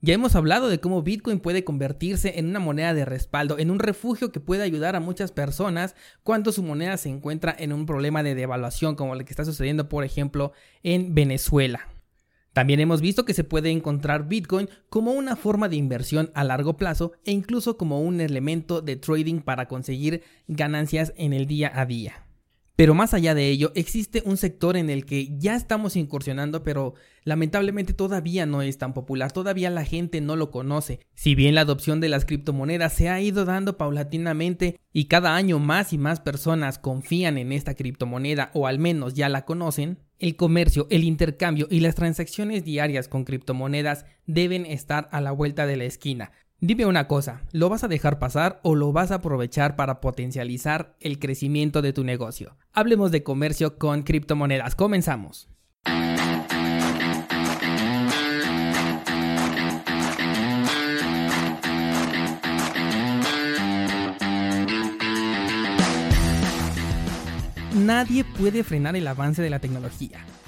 Ya hemos hablado de cómo Bitcoin puede convertirse en una moneda de respaldo, en un refugio que puede ayudar a muchas personas cuando su moneda se encuentra en un problema de devaluación, como el que está sucediendo, por ejemplo, en Venezuela. También hemos visto que se puede encontrar Bitcoin como una forma de inversión a largo plazo e incluso como un elemento de trading para conseguir ganancias en el día a día. Pero más allá de ello, existe un sector en el que ya estamos incursionando, pero lamentablemente todavía no es tan popular, todavía la gente no lo conoce. Si bien la adopción de las criptomonedas se ha ido dando paulatinamente y cada año más y más personas confían en esta criptomoneda o al menos ya la conocen, el comercio, el intercambio y las transacciones diarias con criptomonedas deben estar a la vuelta de la esquina. Dime una cosa, ¿lo vas a dejar pasar o lo vas a aprovechar para potencializar el crecimiento de tu negocio? Hablemos de comercio con criptomonedas. Comenzamos. Nadie puede frenar el avance de la tecnología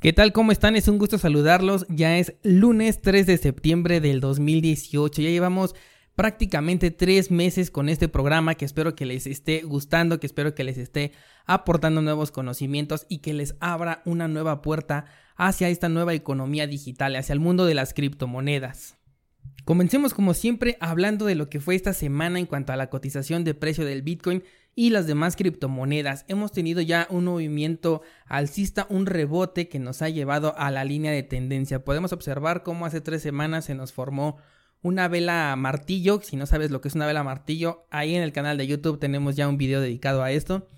¿Qué tal? ¿Cómo están? Es un gusto saludarlos. Ya es lunes 3 de septiembre del 2018. Ya llevamos prácticamente tres meses con este programa que espero que les esté gustando, que espero que les esté aportando nuevos conocimientos y que les abra una nueva puerta hacia esta nueva economía digital, hacia el mundo de las criptomonedas. Comencemos como siempre hablando de lo que fue esta semana en cuanto a la cotización de precio del Bitcoin y las demás criptomonedas. Hemos tenido ya un movimiento alcista, un rebote que nos ha llevado a la línea de tendencia. Podemos observar cómo hace tres semanas se nos formó una vela martillo. Si no sabes lo que es una vela martillo, ahí en el canal de YouTube tenemos ya un video dedicado a esto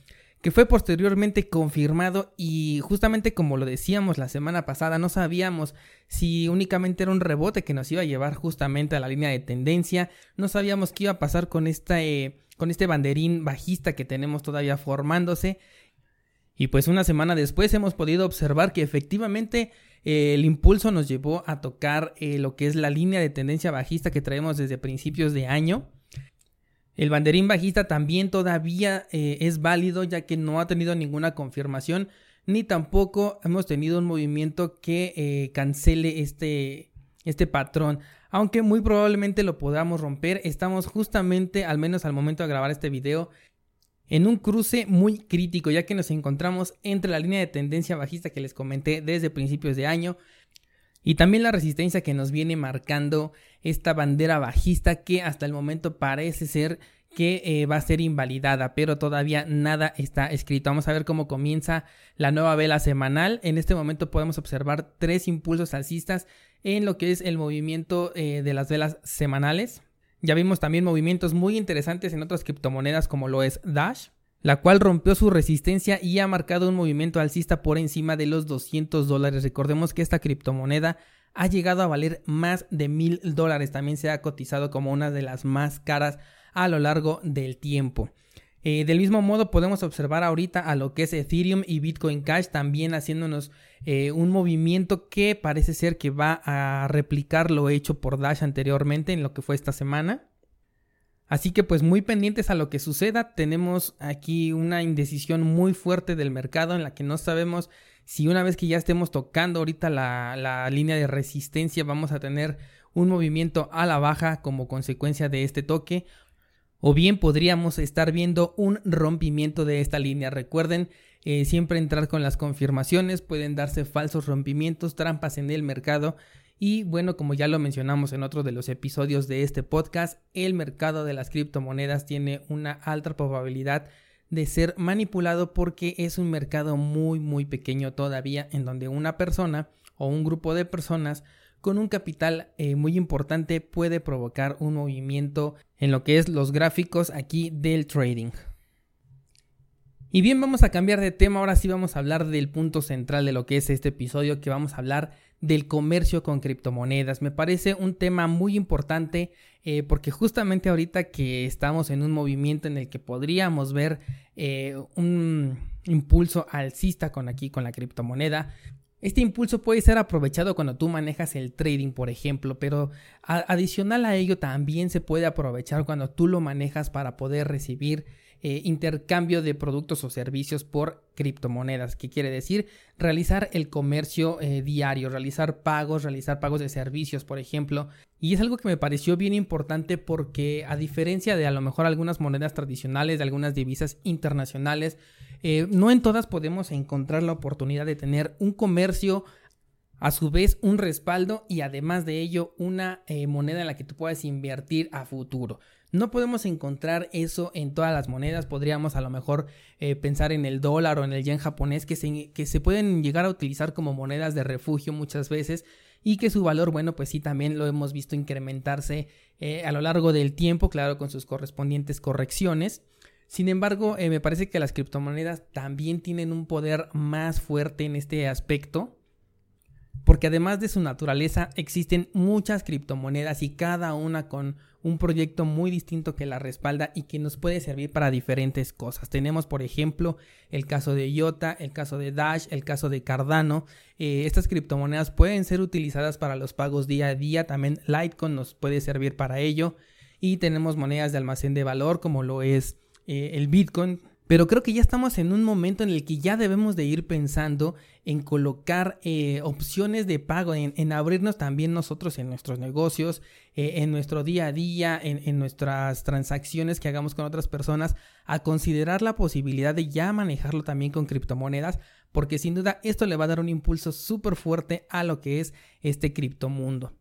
que fue posteriormente confirmado y justamente como lo decíamos la semana pasada, no sabíamos si únicamente era un rebote que nos iba a llevar justamente a la línea de tendencia, no sabíamos qué iba a pasar con esta eh, con este banderín bajista que tenemos todavía formándose. Y pues una semana después hemos podido observar que efectivamente eh, el impulso nos llevó a tocar eh, lo que es la línea de tendencia bajista que traemos desde principios de año. El banderín bajista también todavía eh, es válido ya que no ha tenido ninguna confirmación ni tampoco hemos tenido un movimiento que cancele este, este patrón aunque muy probablemente lo podamos romper. Estamos justamente, al menos al momento de grabar este video, en un cruce muy crítico, ya que nos encontramos entre la línea de tendencia bajista que les comenté desde principios de año y también la resistencia que nos viene marcando esta bandera bajista que hasta el momento parece ser que eh, va a ser invalidada, pero todavía nada está escrito. Vamos a ver cómo comienza la nueva vela semanal. En este momento podemos observar tres impulsos alcistas en lo que es el movimiento eh, de las velas semanales. Ya vimos también movimientos muy interesantes en otras criptomonedas como lo es Dash, la cual rompió su resistencia y ha marcado un movimiento alcista por encima de los 200 dólares. Recordemos que esta criptomoneda ha llegado a valer más de mil dólares. También se ha cotizado como una de las más caras a lo largo del tiempo. Eh, del mismo modo podemos observar ahorita a lo que es Ethereum y Bitcoin Cash también haciéndonos eh, un movimiento que parece ser que va a replicar lo hecho por Dash anteriormente en lo que fue esta semana. Así que pues muy pendientes a lo que suceda, tenemos aquí una indecisión muy fuerte del mercado en la que no sabemos si una vez que ya estemos tocando ahorita la, la línea de resistencia vamos a tener un movimiento a la baja como consecuencia de este toque o bien podríamos estar viendo un rompimiento de esta línea. Recuerden eh, siempre entrar con las confirmaciones, pueden darse falsos rompimientos, trampas en el mercado y bueno, como ya lo mencionamos en otro de los episodios de este podcast, el mercado de las criptomonedas tiene una alta probabilidad de ser manipulado porque es un mercado muy muy pequeño todavía en donde una persona o un grupo de personas con un capital eh, muy importante puede provocar un movimiento en lo que es los gráficos aquí del trading. Y bien, vamos a cambiar de tema, ahora sí vamos a hablar del punto central de lo que es este episodio, que vamos a hablar del comercio con criptomonedas. Me parece un tema muy importante eh, porque justamente ahorita que estamos en un movimiento en el que podríamos ver eh, un impulso alcista con aquí con la criptomoneda, este impulso puede ser aprovechado cuando tú manejas el trading, por ejemplo, pero adicional a ello también se puede aprovechar cuando tú lo manejas para poder recibir eh, intercambio de productos o servicios por criptomonedas, que quiere decir realizar el comercio eh, diario, realizar pagos, realizar pagos de servicios, por ejemplo. Y es algo que me pareció bien importante porque a diferencia de a lo mejor algunas monedas tradicionales, de algunas divisas internacionales, eh, no en todas podemos encontrar la oportunidad de tener un comercio a su vez un respaldo y además de ello una moneda en la que tú puedas invertir a futuro. No podemos encontrar eso en todas las monedas. Podríamos a lo mejor eh, pensar en el dólar o en el yen japonés que se, que se pueden llegar a utilizar como monedas de refugio muchas veces y que su valor, bueno, pues sí, también lo hemos visto incrementarse eh, a lo largo del tiempo, claro, con sus correspondientes correcciones. Sin embargo, eh, me parece que las criptomonedas también tienen un poder más fuerte en este aspecto porque además de su naturaleza existen muchas criptomonedas y cada una con un proyecto muy distinto que la respalda y que nos puede servir para diferentes cosas. Tenemos por ejemplo el caso de IOTA, el caso de Dash, el caso de Cardano. Eh, estas criptomonedas pueden ser utilizadas para los pagos día a día, también Litecoin nos puede servir para ello y tenemos monedas de almacén de valor como lo es eh, el Bitcoin pero creo que ya estamos en un momento en el que ya debemos de ir pensando en colocar eh, opciones de pago, en, abrirnos también nosotros en nuestros negocios, eh, en nuestro día a día, en, en, nuestras transacciones que hagamos con otras personas, a considerar la posibilidad de ya manejarlo también con criptomonedas, porque sin duda esto le va a dar un impulso súper fuerte a lo que es este criptomundo.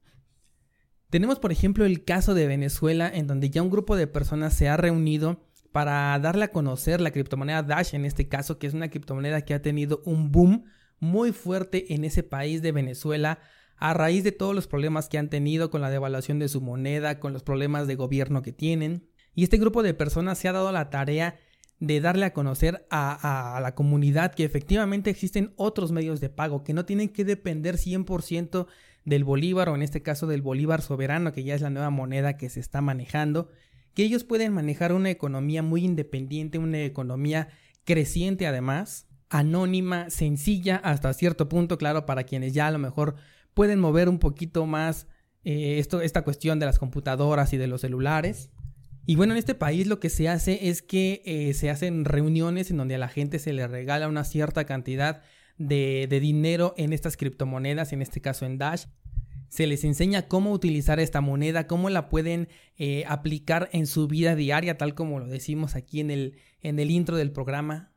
Tenemos por ejemplo el caso de Venezuela en donde ya un grupo de personas se ha reunido para darle a conocer la criptomoneda Dash en este caso, que es una criptomoneda que ha tenido un boom muy fuerte en ese país de Venezuela a raíz de todos los problemas que han tenido con la devaluación de su moneda, con los problemas de gobierno que tienen. Y este grupo de personas se ha dado la tarea de darle a conocer a, la comunidad que efectivamente existen otros medios de pago, que no tienen que depender 100% del bolívar o en este caso del bolívar soberano, que ya es la nueva moneda que se está manejando, que ellos pueden manejar una economía muy independiente, una economía creciente además, anónima, sencilla hasta cierto punto, claro, para quienes ya a lo mejor pueden mover un poquito más eh, esta cuestión de las computadoras y de los celulares. Y bueno, en este país lo que se hace es que eh, se hacen reuniones en donde a la gente se le regala una cierta cantidad de dinero en estas criptomonedas, en este caso en Dash, se les enseña cómo utilizar esta moneda, cómo la pueden eh, aplicar en su vida diaria, tal como lo decimos aquí en el, en el intro del programa.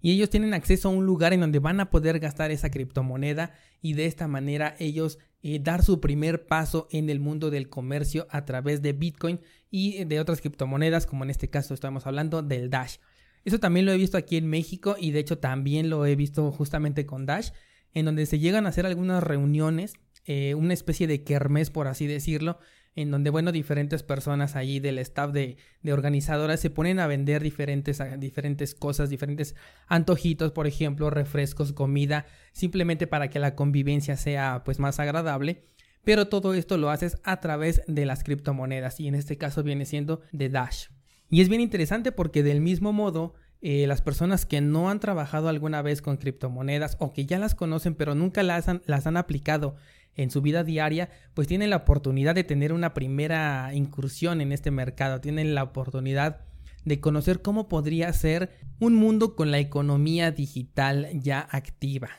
Y ellos tienen acceso a un lugar en donde van a poder gastar esa criptomoneda y de esta manera ellos eh, dar su primer paso en el mundo del comercio a través de Bitcoin y de otras criptomonedas, como en este caso estamos hablando del Dash. Eso también lo he visto aquí en México y de hecho también lo he visto justamente con Dash, en donde se llegan a hacer algunas reuniones eh, una especie de kermés, por así decirlo, en donde, bueno, diferentes personas allí del staff de, organizadoras se ponen a vender diferentes, diferentes cosas, diferentes antojitos, por ejemplo, refrescos, comida, simplemente para que la convivencia sea pues más agradable. Pero todo esto lo haces a través de las criptomonedas y en este caso viene siendo de Dash. Y es bien interesante porque del mismo modo eh, las personas que no han trabajado alguna vez con criptomonedas o que ya las conocen pero nunca las han, las han aplicado en su vida diaria, pues tienen la oportunidad de tener una primera incursión en este mercado, tienen la oportunidad de conocer cómo podría ser un mundo con la economía digital ya activa.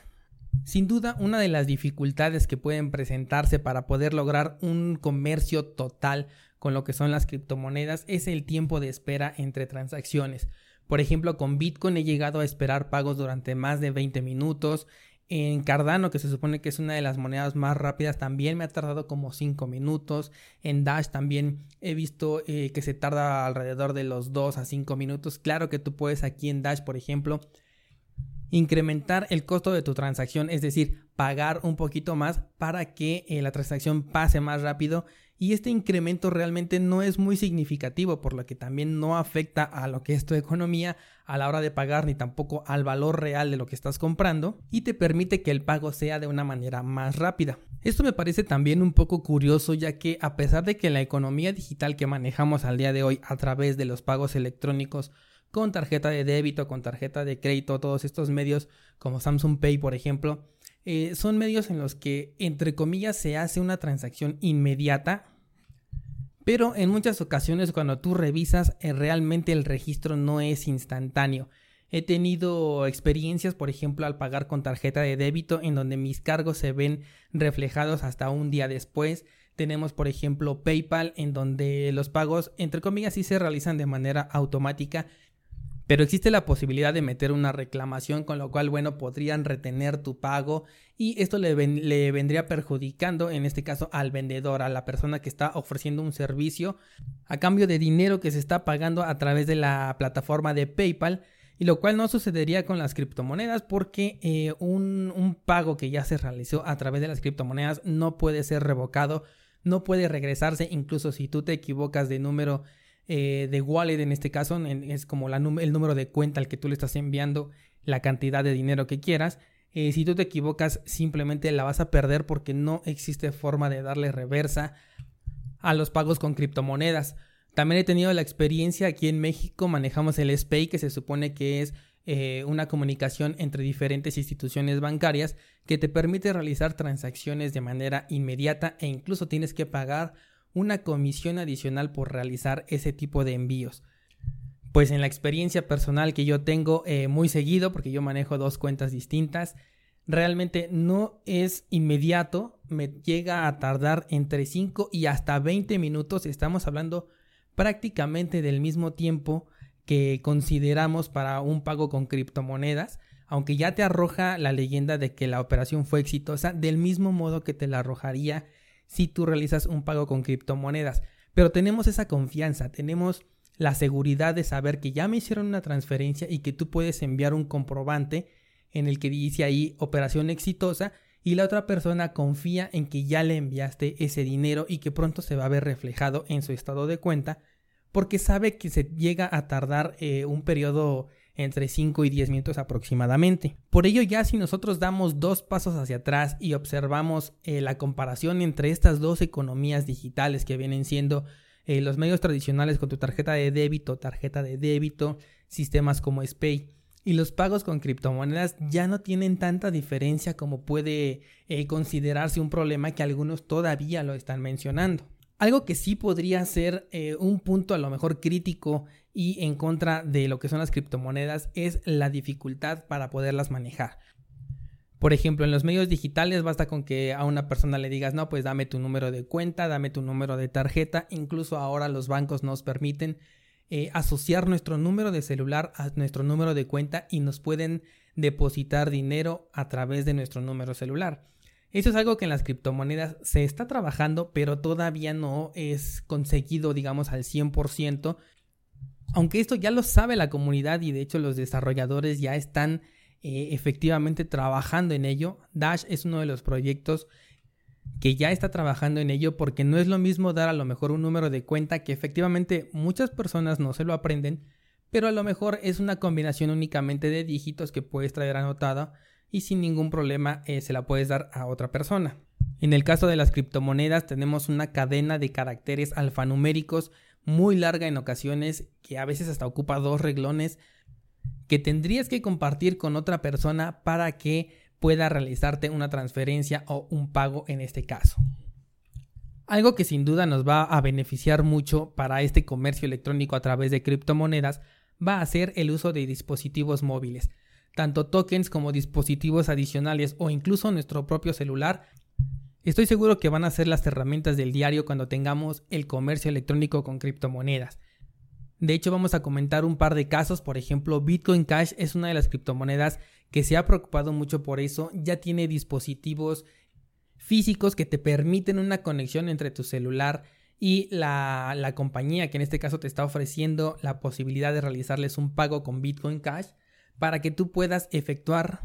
Sin duda, una de las dificultades que pueden presentarse para poder lograr un comercio total con lo que son las criptomonedas es el tiempo de espera entre transacciones Por ejemplo, con Bitcoin he llegado a esperar pagos durante más de 20 minutos. En Cardano, que se supone que es una de las monedas más rápidas, también me ha tardado como 5 minutos. En Dash también he visto eh, que se tarda alrededor de los 2 a 5 minutos. Claro que tú puedes aquí en Dash, por ejemplo, incrementar el costo de tu transacción, es decir, pagar un poquito más para que eh, la transacción pase más rápido y este incremento realmente no es muy significativo, por lo que también no afecta a lo que es tu economía a la hora de pagar ni tampoco al valor real de lo que estás comprando y te permite que el pago sea de una manera más rápida. Esto me parece también un poco curioso ya que a pesar de que la economía digital que manejamos al día de hoy a través de los pagos electrónicos con tarjeta de débito, con tarjeta de crédito, todos estos medios como Samsung Pay por ejemplo, eh, son medios en los que, entre comillas, se hace una transacción inmediata, pero en muchas ocasiones cuando tú revisas, eh, realmente el registro no es instantáneo. He tenido experiencias, por ejemplo, al pagar con tarjeta de débito, en donde mis cargos se ven reflejados hasta un día después. Tenemos, por ejemplo, PayPal, en donde los pagos, entre comillas, sí se realizan de manera automática, pero existe la posibilidad de meter una reclamación, con lo cual, bueno, podrían retener tu pago y esto le, vendría perjudicando, en este caso, al vendedor, a la persona que está ofreciendo un servicio a cambio de dinero que se está pagando a través de la plataforma de PayPal. Y lo cual no sucedería con las criptomonedas porque eh, un, un pago que ya se realizó a través de las criptomonedas no puede ser revocado, no puede regresarse, incluso si tú te equivocas de número eh, de wallet en este caso, es como el número de cuenta al que tú le estás enviando la cantidad de dinero que quieras. Eh, si tú te equivocas, simplemente la vas a perder porque no existe forma de darle reversa a los pagos con criptomonedas. También he tenido la experiencia aquí en México, manejamos el SPAY, que se supone que es eh, una comunicación entre diferentes instituciones bancarias que te permite realizar transacciones de manera inmediata e incluso tienes que pagar una comisión adicional por realizar ese tipo de envíos. Pues en la experiencia personal que yo tengo eh, muy seguido, porque yo manejo dos cuentas distintas, realmente no es inmediato, me llega a tardar entre 5 y hasta 20 minutos, estamos hablando prácticamente del mismo tiempo que consideramos para un pago con criptomonedas, aunque ya te arroja la leyenda de que la operación fue exitosa, del mismo modo que te la arrojaría si tú realizas un pago con criptomonedas. Pero tenemos esa confianza, tenemos la seguridad de saber que ya me hicieron una transferencia y que tú puedes enviar un comprobante en el que dice ahí operación exitosa y la otra persona confía en que ya le enviaste ese dinero y que pronto se va a ver reflejado en su estado de cuenta porque sabe que se llega a tardar eh, un periodo entre 5 y 10 minutos aproximadamente. Por ello ya si nosotros damos dos pasos hacia atrás y observamos eh, la comparación entre estas dos economías digitales que vienen siendo eh, los medios tradicionales con tu tarjeta de débito, tarjeta de débito, sistemas como SPAY y los pagos con criptomonedas ya no tienen tanta diferencia como puede eh, considerarse un problema que algunos todavía lo están mencionando. Algo que sí podría ser un punto a lo mejor crítico y en contra de lo que son las criptomonedas es la dificultad para poderlas manejar. Por ejemplo, en los medios digitales basta con que a una persona le digas, no, pues dame tu número de cuenta, dame tu número de tarjeta. Incluso ahora los bancos nos permiten eh, asociar nuestro número de celular a nuestro número de cuenta y nos pueden depositar dinero a través de nuestro número celular. Eso es algo que en las criptomonedas se está trabajando, pero todavía no es conseguido, digamos, al 100% aunque esto ya lo sabe la comunidad y de hecho los desarrolladores ya están eh, efectivamente trabajando en ello, Dash es uno de los proyectos que ya está trabajando en ello porque no es lo mismo dar a lo mejor un número de cuenta que efectivamente muchas personas no se lo aprenden, pero a lo mejor es una combinación únicamente de dígitos que puedes traer anotada y sin ningún problema eh, se la puedes dar a otra persona. En el caso de las criptomonedas tenemos una cadena de caracteres alfanuméricos muy larga en ocasiones, que a veces hasta ocupa dos reglones, que tendrías que compartir con otra persona para que pueda realizarte una transferencia o un pago en este caso. Algo que sin duda nos va a beneficiar mucho para este comercio electrónico a través de criptomonedas va a ser el uso de dispositivos móviles, tanto tokens como dispositivos adicionales o incluso nuestro propio celular Estoy seguro que van a ser las herramientas del diario cuando tengamos el comercio electrónico con criptomonedas. De hecho, vamos a comentar un par de casos. Por ejemplo, Bitcoin Cash es una de las criptomonedas que se ha preocupado mucho por eso. Ya tiene dispositivos físicos que te permiten una conexión entre tu celular y la, la, compañía que en este caso te está ofreciendo la posibilidad de realizarles un pago con Bitcoin Cash para que tú puedas efectuar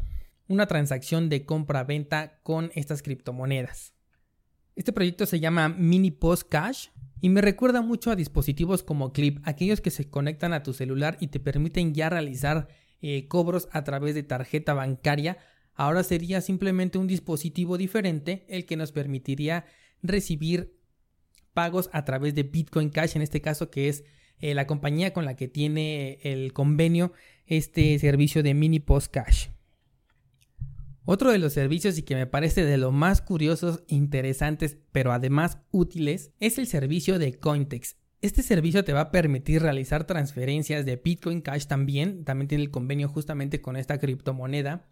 una transacción de compra-venta con estas criptomonedas. Este proyecto se llama Mini Post Cash y me recuerda mucho a dispositivos como Clip, aquellos que se conectan a tu celular y te permiten ya realizar eh, cobros a través de tarjeta bancaria. Ahora sería simplemente un dispositivo diferente el que nos permitiría recibir pagos a través de Bitcoin Cash, en este caso que es eh, la compañía con la que tiene el convenio este servicio de Mini Post Cash. Otro de los servicios y que me parece de lo más curiosos, interesantes, pero además útiles, es el servicio de Cointex. Este servicio te va a permitir realizar transferencias de Bitcoin Cash también, también tiene el convenio justamente con esta criptomoneda,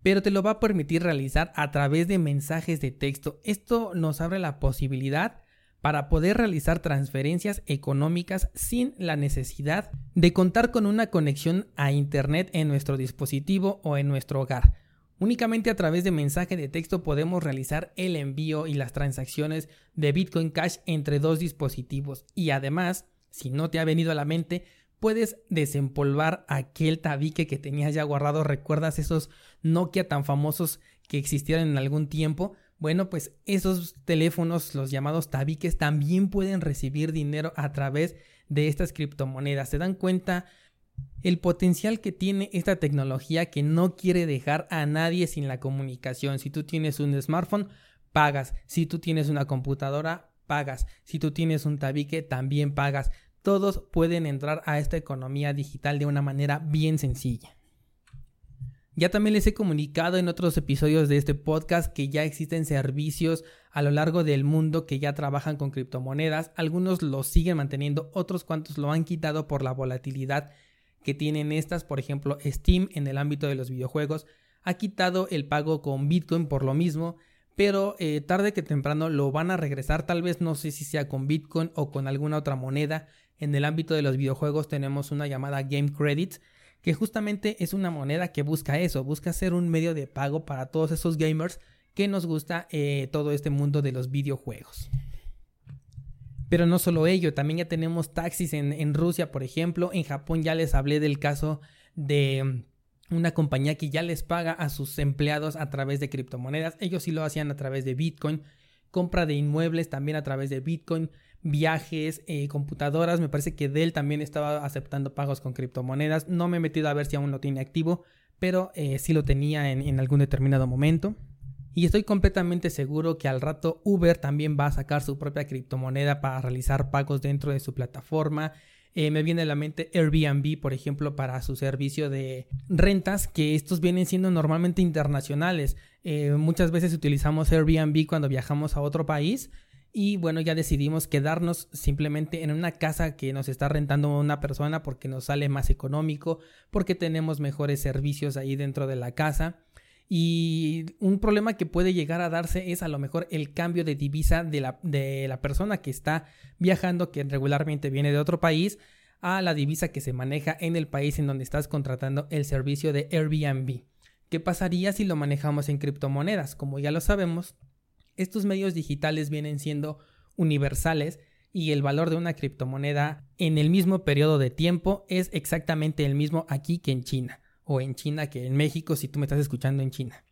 pero te lo va a permitir realizar a través de mensajes de texto. Esto nos abre la posibilidad para poder realizar transferencias económicas sin la necesidad de contar con una conexión a Internet en nuestro dispositivo o en nuestro hogar. Únicamente a través de mensaje de texto podemos realizar el envío y las transacciones de Bitcoin Cash entre dos dispositivos y además, si no te ha venido a la mente, puedes desempolvar aquel tabique que tenías ya guardado. ¿Recuerdas esos Nokia tan famosos que existieron en algún tiempo? Bueno, pues esos teléfonos, los llamados tabiques, también pueden recibir dinero a través de estas criptomonedas. ¿Se dan cuenta el potencial que tiene esta tecnología que no quiere dejar a nadie sin la comunicación. Si tú tienes un smartphone, pagas. Si tú tienes una computadora, pagas. Si tú tienes un tabique, también pagas. Todos pueden entrar a esta economía digital de una manera bien sencilla. Ya también les he comunicado en otros episodios de este podcast que ya existen servicios a lo largo del mundo que ya trabajan con criptomonedas. Algunos los siguen manteniendo, otros cuantos lo han quitado por la volatilidad que tienen estas, por ejemplo, Steam en el ámbito de los videojuegos ha quitado el pago con Bitcoin por lo mismo, pero eh, tarde que temprano lo van a regresar, tal vez no sé si sea con Bitcoin o con alguna otra moneda. En el ámbito de los videojuegos tenemos una llamada Game Credits, que justamente es una moneda que busca eso, busca ser un medio de pago para todos esos gamers que nos gusta eh, todo este mundo de los videojuegos. Pero no solo ello, también ya tenemos taxis en, Rusia, por ejemplo. En Japón ya les hablé del caso de mm, una compañía que ya les paga a sus empleados a través de criptomonedas. Ellos sí lo hacían a través de Bitcoin. Compra de inmuebles también a través de Bitcoin. Viajes, eh, computadoras. Me parece que Dell también estaba aceptando pagos con criptomonedas. No me he metido a ver si aún lo tiene activo, pero eh, sí lo tenía en algún determinado momento. Y estoy completamente seguro que al rato Uber también va a sacar su propia criptomoneda para realizar pagos dentro de su plataforma. Eh, me viene a la mente Airbnb, por ejemplo, para su servicio de rentas, que estos vienen siendo normalmente internacionales. Eh, muchas veces utilizamos Airbnb cuando viajamos a otro país y bueno, ya decidimos quedarnos simplemente en una casa que nos está rentando una persona porque nos sale más económico, porque tenemos mejores servicios ahí dentro de la casa. Y un problema que puede llegar a darse es a lo mejor el cambio de divisa de la, de la persona que está viajando, que regularmente viene de otro país, a la divisa que se maneja en el país en donde estás contratando el servicio de Airbnb. ¿Qué pasaría si lo manejamos en criptomonedas? Como ya lo sabemos, estos medios digitales vienen siendo universales y el valor de una criptomoneda en el mismo periodo de tiempo es exactamente el mismo aquí que en China o en China que en México si tú me estás escuchando en China.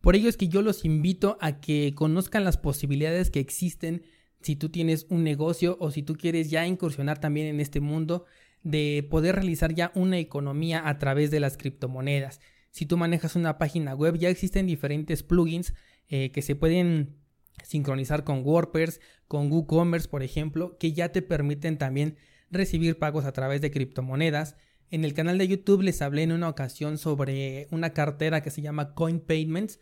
Por ello es que yo los invito a que conozcan las posibilidades que existen si tú tienes un negocio o si tú quieres ya incursionar también en este mundo de poder realizar ya una economía a través de las criptomonedas. Si tú manejas una página web, ya existen diferentes plugins eh, que se pueden sincronizar con WordPress, con WooCommerce, por ejemplo, que ya te permiten también recibir pagos a través de criptomonedas. En el canal de YouTube les hablé en una ocasión sobre una cartera que se llama Coin Payments.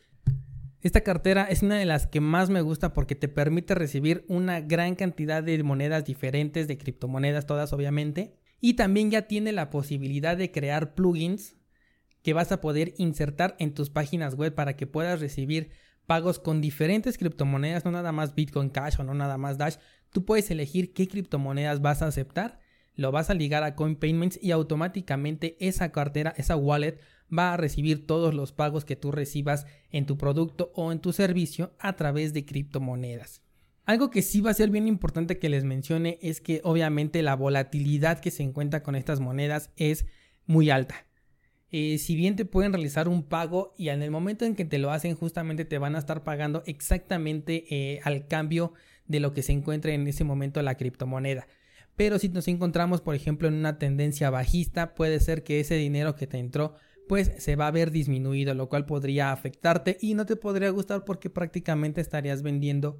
Esta cartera es una de las que más me gusta porque te permite recibir una gran cantidad de monedas diferentes, de criptomonedas todas obviamente. Y también ya tiene la posibilidad de crear plugins que vas a poder insertar en tus páginas web para que puedas recibir pagos con diferentes criptomonedas, no nada más Bitcoin Cash o no nada más Dash. Tú puedes elegir qué criptomonedas vas a aceptar lo vas a ligar a CoinPayments y automáticamente esa cartera, esa wallet, va a recibir todos los pagos que tú recibas en tu producto o en tu servicio a través de criptomonedas. Algo que sí va a ser bien importante que les mencione es que obviamente la volatilidad que se encuentra con estas monedas es muy alta. Eh, si bien te pueden realizar un pago y en el momento en que te lo hacen justamente te van a estar pagando exactamente eh, al cambio de lo que se encuentra en ese momento la criptomoneda. Pero si nos encontramos por ejemplo en una tendencia bajista puede ser que ese dinero que te entró pues se va a ver disminuido lo cual podría afectarte y no te podría gustar porque prácticamente estarías vendiendo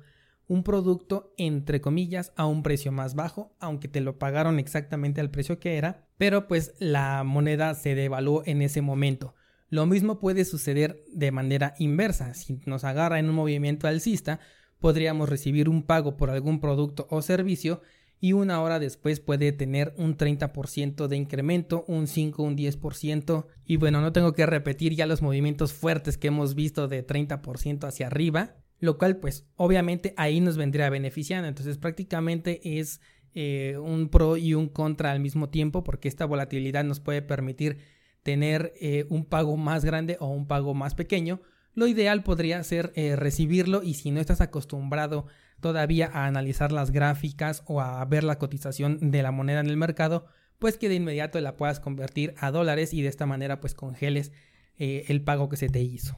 un producto entre comillas a un precio más bajo, aunque te lo pagaron exactamente al precio que era, pero pues la moneda se devaluó en ese momento. Lo mismo puede suceder de manera inversa. Si nos agarra en un movimiento alcista, podríamos recibir un pago por algún producto o servicio y una hora después puede tener un 30% de incremento, un 5, un 10% y bueno, no tengo que repetir ya los movimientos fuertes que hemos visto de 30% hacia arriba, lo cual pues obviamente ahí nos vendría beneficiando. Entonces prácticamente es eh, un pro y un contra al mismo tiempo porque esta volatilidad nos puede permitir tener eh, un pago más grande o un pago más pequeño. Lo ideal podría ser eh, recibirlo y si no estás acostumbrado todavía a analizar las gráficas o a ver la cotización de la moneda en el mercado, pues que de inmediato la puedas convertir a dólares y de esta manera pues congeles el pago que se te hizo.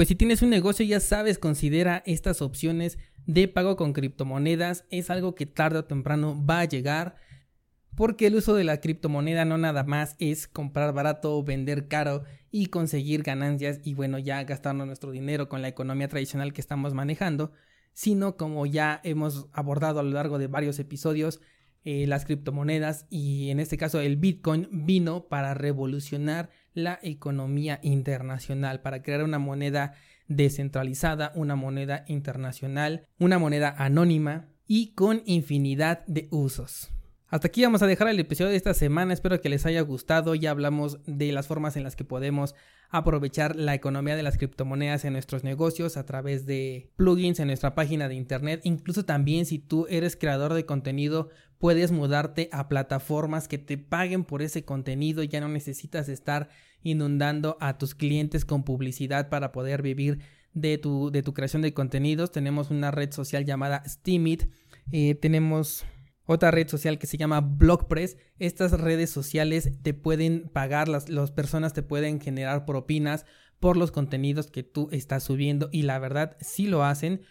Pues si tienes un negocio ya sabes, considera estas opciones de pago con criptomonedas. Es algo que tarde o temprano va a llegar. Porque el uso de la criptomoneda no nada más es comprar barato, vender caro y conseguir ganancias y bueno ya gastarnos nuestro dinero con la economía tradicional que estamos manejando, sino como ya hemos abordado a lo largo de varios episodios, eh, las criptomonedas y en este caso el Bitcoin vino para revolucionar la economía internacional, para crear una moneda descentralizada, una moneda internacional, una moneda anónima y con infinidad de usos. Hasta aquí vamos a dejar el episodio de esta semana, espero que les haya gustado, ya hablamos de las formas en las que podemos aprovechar la economía de las criptomonedas en nuestros negocios a través de plugins en nuestra página de internet, incluso también si tú eres creador de contenido puedes mudarte a plataformas que te paguen por ese contenido, ya no necesitas estar inundando a tus clientes con publicidad para poder vivir de tu, de tu creación de contenidos. Tenemos una red social llamada Steamit, eh, tenemos otra red social que se llama Blogpress. Estas redes sociales te pueden pagar, las, las personas te pueden generar propinas por los contenidos que tú estás subiendo y la verdad sí lo hacen.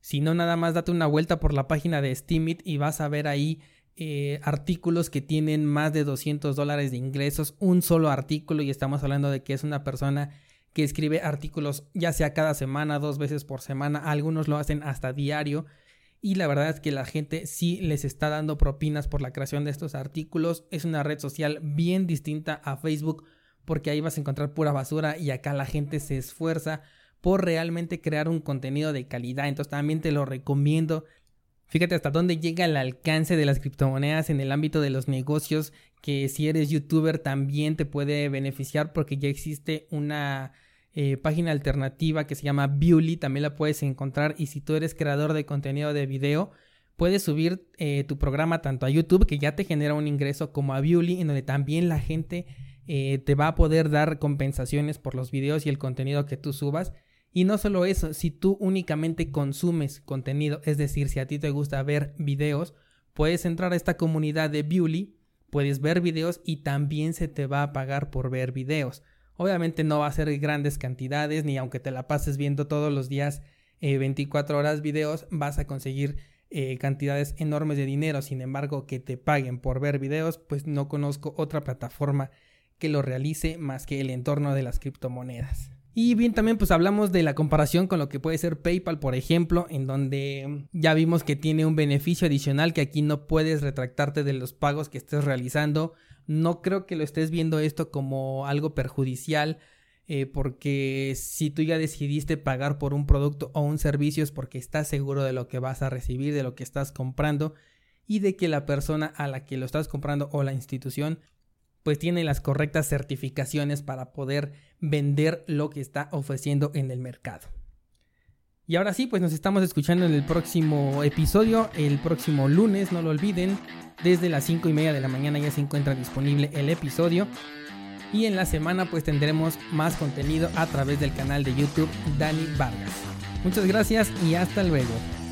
Si no, nada más date una vuelta por la página de Steamit y vas a ver ahí eh, artículos que tienen más de 200 dólares de ingresos, un solo artículo y estamos hablando de que es una persona que escribe artículos ya sea cada semana, dos veces por semana, algunos lo hacen hasta diario y la verdad es que la gente sí les está dando propinas por la creación de estos artículos. Es una red social bien distinta a Facebook porque ahí vas a encontrar pura basura y acá la gente se esfuerza por realmente crear un contenido de calidad. Entonces también te lo recomiendo. Fíjate hasta dónde llega el alcance de las criptomonedas en el ámbito de los negocios, que si eres youtuber también te puede beneficiar porque ya existe una eh, página alternativa que se llama Bewly, también la puedes encontrar y si tú eres creador de contenido de video, puedes subir eh, tu programa tanto a YouTube que ya te genera un ingreso como a Bewly en donde también la gente eh, te va a poder dar compensaciones por los videos y el contenido que tú subas. Y no solo eso, si tú únicamente consumes contenido, es decir, si a ti te gusta ver videos, puedes entrar a esta comunidad de Bewly, puedes ver videos y también se te va a pagar por ver videos. Obviamente no va a ser grandes cantidades, ni aunque te la pases viendo todos los días 24 eh, horas videos, vas a conseguir eh, cantidades enormes de dinero. Sin embargo, que te paguen por ver videos, pues no conozco otra plataforma que lo realice más que el entorno de las criptomonedas. Y bien, también pues hablamos de la comparación con lo que puede ser PayPal, por ejemplo, en donde ya vimos que tiene un beneficio adicional que aquí no puedes retractarte de los pagos que estés realizando. No creo que lo estés viendo esto como algo perjudicial, eh, porque si tú ya decidiste pagar por un producto o un servicio es porque estás seguro de lo que vas a recibir, de lo que estás comprando y de que la persona a la que lo estás comprando o la institución pues tiene las correctas certificaciones para poder vender lo que está ofreciendo en el mercado. Y ahora sí, pues nos estamos escuchando en el próximo episodio, el próximo lunes, no lo olviden. Desde las 5 y media de la mañana ya se encuentra disponible el episodio. Y en la semana pues tendremos más contenido a través del canal de YouTube Dani Vargas. Muchas gracias y hasta luego.